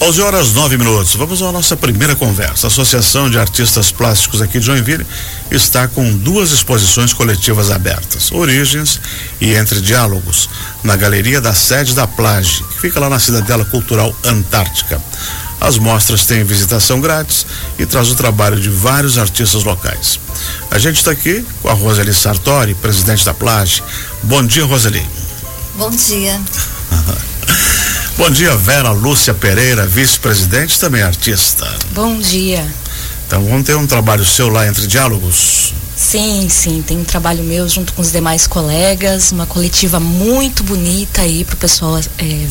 11 horas 9 minutos. Vamos à nossa primeira conversa. A Associação de Artistas Plásticos aqui de Joinville está com duas exposições coletivas abertas: Origens e Entre Diálogos, na galeria da sede da Plage, que fica lá na Cidadela Cultural Antártica. As mostras têm visitação grátis e traz o trabalho de vários artistas locais. A gente está aqui com a Roseli Sartori, presidente da Plage. Bom dia, Roseli. Bom dia. Bom dia, Vera Lúcia Pereira, vice-presidente, também artista. Bom dia. Então vamos ter um trabalho seu lá entre diálogos? Sim, sim, tem um trabalho meu junto com os demais colegas, uma coletiva muito bonita aí para o pessoal é,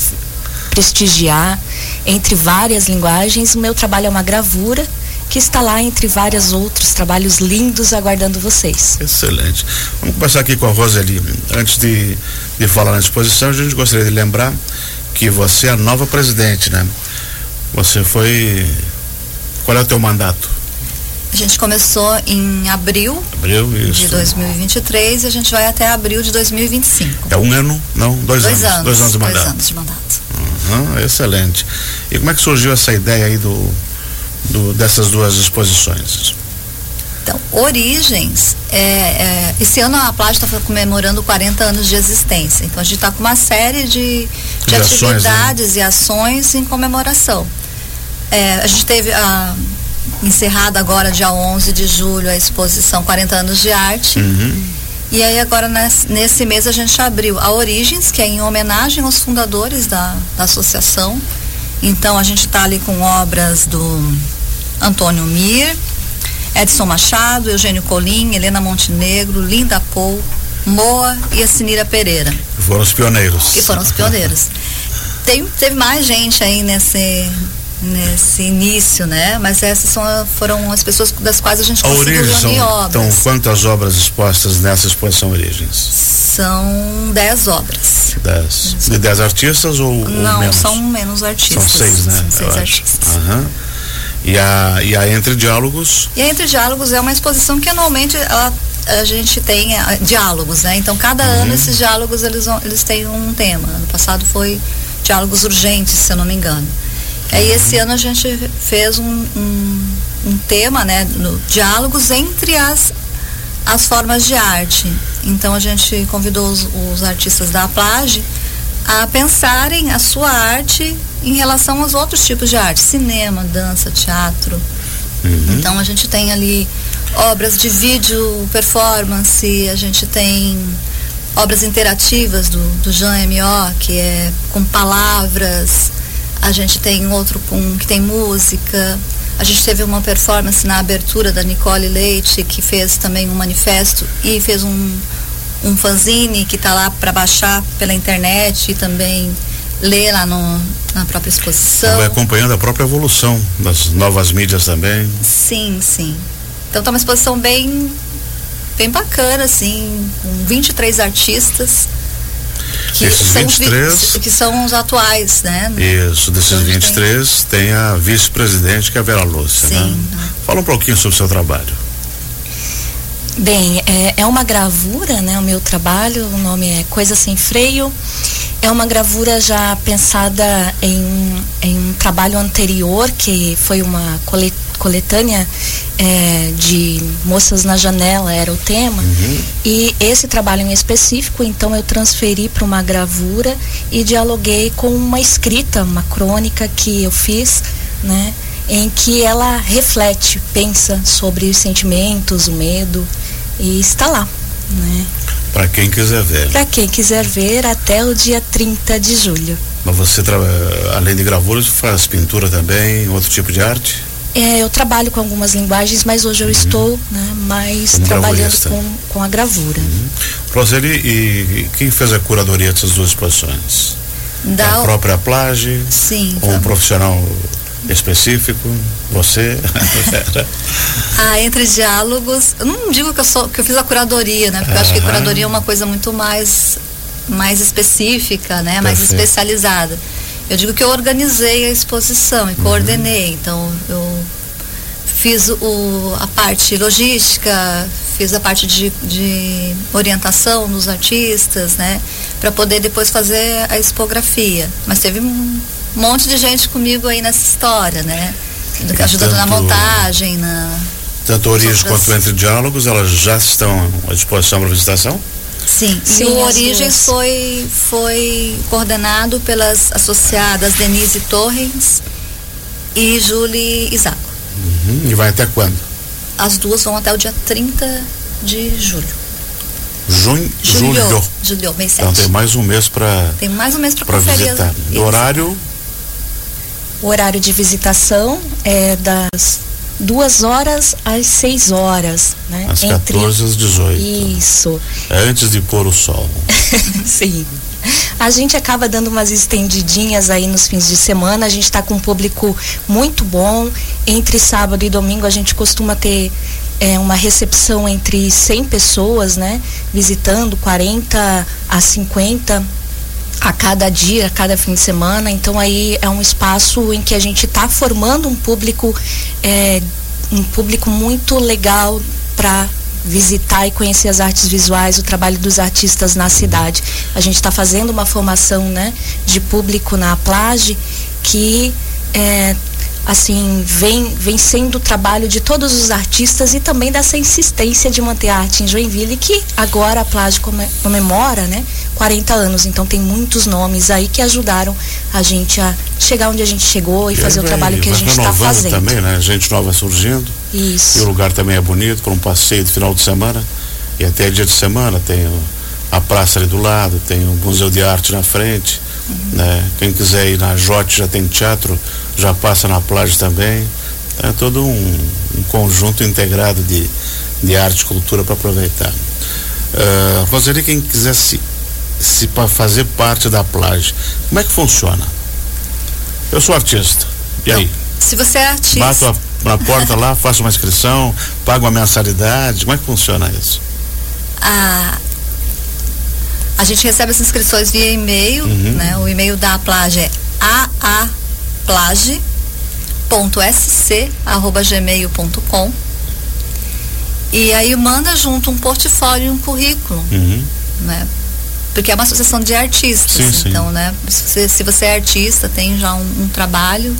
prestigiar entre várias linguagens. O meu trabalho é uma gravura que está lá entre vários outros trabalhos lindos aguardando vocês. Excelente. Vamos começar aqui com a Roseli. Antes de, de falar na exposição, a gente gostaria de lembrar que você é a nova presidente, né? Você foi. Qual é o teu mandato? A gente começou em abril, abril de 2023 e a gente vai até abril de 2025. É um ano? Não, dois, dois anos, anos. Dois anos de mandato. Dois anos de mandato. Uhum, excelente. E como é que surgiu essa ideia aí do, do dessas duas exposições? Então, Origens, é, é, esse ano a Plágio está comemorando 40 anos de existência. Então a gente está com uma série de, de, de atividades ações, né? e ações em comemoração. É, a gente teve a, encerrada agora, dia 11 de julho, a exposição 40 anos de arte. Uhum. E aí agora nesse, nesse, mês a gente abriu a Origens, que é em homenagem aos fundadores da, da associação. Então a gente está ali com obras do Antônio Mir, Edson Machado, Eugênio Colim, Helena Montenegro, Linda Pou, Moa e a Sinira Pereira. Foram os pioneiros. Que foram os pioneiros. Tem, teve mais gente aí nesse, nesse início, né? Mas essas são, foram as pessoas das quais a gente a conseguiu reunir obras. Então, quantas obras expostas nessa exposição Origens? São dez obras. Dez. De dez artistas ou, Não, ou menos? são menos artistas. São seis, né? São seis artistas. Aham. E a, e a Entre Diálogos? E a Entre Diálogos é uma exposição que anualmente ela, a gente tem a, diálogos, né? Então cada Uhum. ano esses diálogos eles, eles têm um tema. Ano passado foi diálogos urgentes, se eu não me engano. E aí esse ano a gente fez um, um, um tema, né? No, diálogos entre as, as formas de arte. Então a gente convidou os, os artistas da Plage a pensarem a sua arte em relação aos outros tipos de arte, cinema, dança, teatro. Uhum. Então a gente tem ali obras de vídeo, performance, a gente tem obras interativas do, do Jean M.O., que é com palavras, a gente tem outro com que tem música. A gente teve uma performance na abertura da Nicole Leite, que fez também um manifesto e fez um, um fanzine que está lá para baixar pela internet e também ler lá no, na própria exposição. Vai acompanhando a própria evolução das novas mídias também. Sim, sim. Então tá uma exposição bem bem bacana, assim, com 23 artistas. Que Esses são, 23? vi- que são os atuais, né? Isso, desses Então, a gente 23 tem a vice-presidente, que é a Vera Lúcia, né? Sim. Fala um pouquinho sobre o seu trabalho. Bem, é, é uma gravura, né? O meu trabalho, o nome é Coisa Sem Freio. É uma gravura já pensada em, em um trabalho anterior, que foi uma cole- coletânea é, de Moças na Janela, era o tema. E esse trabalho em específico, então eu transferi para uma gravura e dialoguei com uma escrita, uma crônica que eu fiz, né? Em que ela reflete, pensa sobre os sentimentos, o medo e está lá, né? Para quem quiser ver. Para quem quiser ver até o dia 30 de julho. Mas você, além de gravuras, faz pintura também, outro tipo de arte? É, eu trabalho com algumas linguagens, mas hoje eu estou né, mais Como trabalhando com, com a gravura. Roseli, e, e quem fez a curadoria dessas duas exposições? Da, A própria Plage, sim, ou um profissional específico? Você? Ah, entre diálogos, eu não digo que eu sou que eu fiz a curadoria, né? Porque eu acho que curadoria é uma coisa muito mais mais específica, né? Mais Perfeito. especializada. Eu digo que eu organizei a exposição e coordenei. Então eu fiz o, a parte logística, fiz a parte de, de orientação dos artistas, né? Para poder depois fazer a expografia. Mas teve um- um monte de gente comigo aí nessa história, né? Ajudando tanto, na montagem, na. Tanto Origens outras... quanto Entre Diálogos, elas já estão à disposição para visitação? Sim, Sim, e o Origens foi, foi coordenado pelas associadas Denise Torres e Julie Isaco. Uhum. E vai até quando? As duas vão até o dia 30 de julho. Junho, julho. Julho, julho mês 7. Então tem mais um mês para Tem mais um mês para visitar. O horário? O horário de visitação é das duas horas às 6 horas, né? Às Entre... 14 às 18. Isso. É antes de pôr o sol. Sim. A gente acaba dando umas estendidinhas aí nos fins de semana. A gente está com um público muito bom. Entre sábado e domingo a gente costuma ter é, uma recepção entre 100 pessoas, né? Visitando 40 a 50 a cada dia, a cada fim de semana. Então aí é um espaço em que a gente está formando um público, é, um público muito legal para visitar e conhecer as artes visuais, o trabalho dos artistas na cidade. A gente está fazendo uma formação né, de público na Plage que é, assim vem vem sendo o trabalho de todos os artistas e também dessa insistência de manter a arte em Joinville que agora a Plage comemora né 40 anos. Então tem muitos nomes aí que ajudaram a gente a chegar onde a gente chegou e, fazer o trabalho que a gente está fazendo. também né gente nova surgindo. Isso. E o lugar também é bonito para um passeio de final de semana. E até dia de semana tem a praça ali do lado tem o museu de arte na frente uhum. né. Quem quiser ir na Jote já tem teatro já passa na Plage também. É todo um, um conjunto integrado de, de arte e cultura para aproveitar. Uh, Roseli, quem quiser se, se fazer parte da Plage, como é que funciona? Eu sou artista. E aí? Se você é artista. Bato a, na porta lá, faço uma inscrição, pago uma mensalidade. Como é que funciona isso? A, a gente recebe as inscrições via e-mail, uhum. né? O e-mail da Plage é aa plage.sc@gmail.com e aí manda junto um portfólio e um currículo, uhum. né? Porque é uma associação de artistas, sim, então, sim. né? Se você, se você, é artista, tem já um, um trabalho,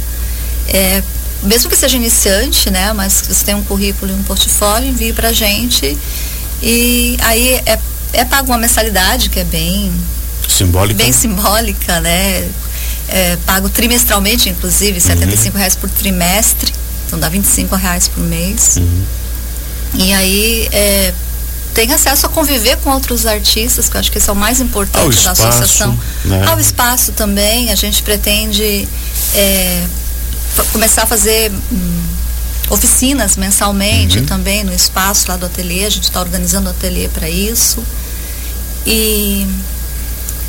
é, mesmo que seja iniciante, né? Mas você tem um currículo e um portfólio, envie para gente e aí é, é pago uma mensalidade que é bem simbólica, bem simbólica, né? É, pago trimestralmente, inclusive, R$ uhum. reais por trimestre, então dá 25 reais por mês. Uhum. E aí é, tem acesso a conviver com outros artistas, que eu acho que isso é o mais importante da associação. Né? Ao espaço também, a gente pretende é, começar a fazer hum, oficinas mensalmente uhum. também no espaço lá do ateliê, a gente está organizando o ateliê para isso. E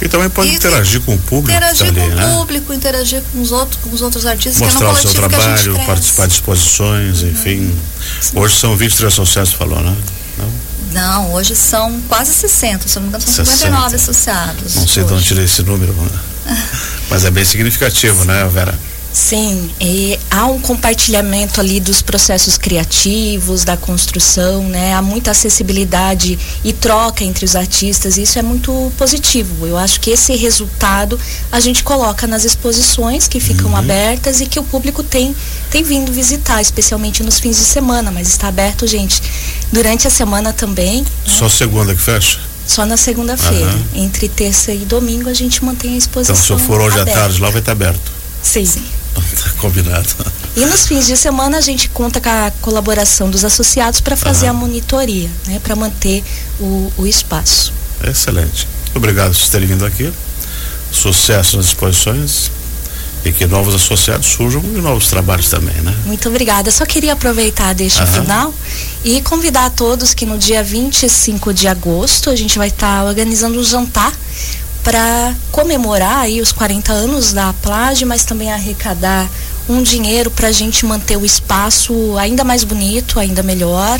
e também pode e interagir com o público. Interagir com o né? público, interagir com os outros, com os outros artistas. Mostrar é o seu trabalho, participar de exposições, uhum. enfim. Sim. Hoje são 23 associados, falou, né? Não? Não, hoje são quase 60, se não me engano, são 60. 59 associados. Não sei hoje. de onde tirei esse número, né? mas é bem significativo, né, Vera? Sim, e há um compartilhamento ali dos processos criativos, da construção, né? Há muita acessibilidade e troca entre os artistas, e isso é muito positivo. Eu acho que esse resultado a gente coloca nas exposições que ficam uhum. abertas e que o público tem, tem vindo visitar, especialmente nos fins de semana, mas está aberto, gente, durante a semana também. Né? Só segunda que fecha? Só na segunda-feira. Uhum. Entre terça e domingo a gente mantém a exposição. Então, se eu for hoje aberta. à tarde, lá vai estar aberto. Sim. Sim. Tá combinado. E nos fins de semana a gente conta com a colaboração dos associados para fazer uhum. a monitoria, né, para manter o, o espaço. Excelente. Obrigado por terem vindo aqui. Sucesso nas exposições e que novos associados surjam e novos trabalhos também, né? Muito obrigada. Só queria aproveitar deste uhum. final e convidar a todos que no dia 25 de agosto a gente vai estar tá organizando um jantar para comemorar aí os 40 anos da Plage, mas também arrecadar um dinheiro para a gente manter o espaço ainda mais bonito, ainda melhor.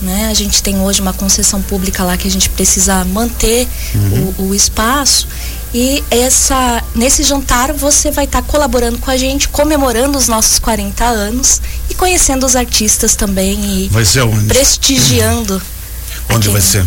Né? A gente tem hoje uma concessão pública lá que a gente precisa manter uhum. o, o, espaço. E essa, nesse jantar você vai estar tá colaborando com a gente, comemorando os nossos 40 anos e conhecendo os artistas também e vai ser onde? prestigiando. Onde vai ser?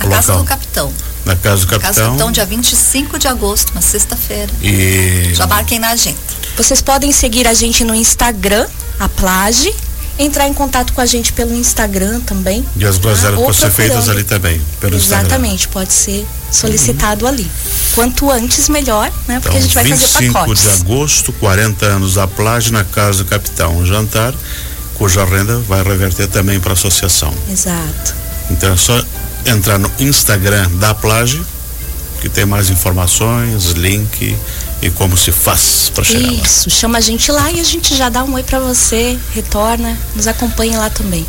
A Casa do Capitão. Na Casa do Casa do Capitão. Capitão, dia 25 de agosto, uma sexta-feira. E Já marquem na agenda. Vocês podem seguir a gente no Instagram, a Plage, entrar em contato com a gente pelo Instagram também. E as groselhas Ou podem ser feitas ali também, pelo Instagram. Exatamente, pode ser solicitado ali. Quanto antes, melhor, né? Porque Então, a gente vai fazer 25 pacotes. de agosto, 40 anos da Plage na Casa do Capitão. Um jantar cuja renda vai reverter também para a associação. Exato. Então é só entrar no Instagram da Plage, que tem mais informações, link e como se faz para chegar lá. Isso, chama a gente lá e a gente já dá um oi pra você, retorna, nos acompanha lá também.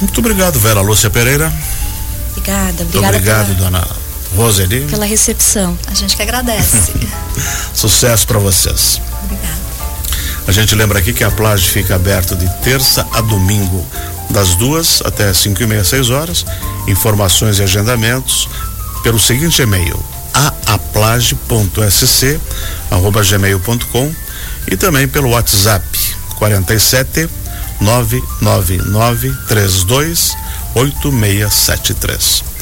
Muito obrigado, Vera Lúcia Pereira. Obrigada, Muito obrigada obrigado, pela, dona Roseli. pela recepção. A gente que agradece. Sucesso para vocês. Obrigada. A gente lembra aqui que a Plage fica aberta de terça a domingo, das duas até cinco e meia, seis horas. Informações e agendamentos pelo seguinte e-mail aaplage.sc arroba gmail.com e também pelo WhatsApp 47 999 32 8673.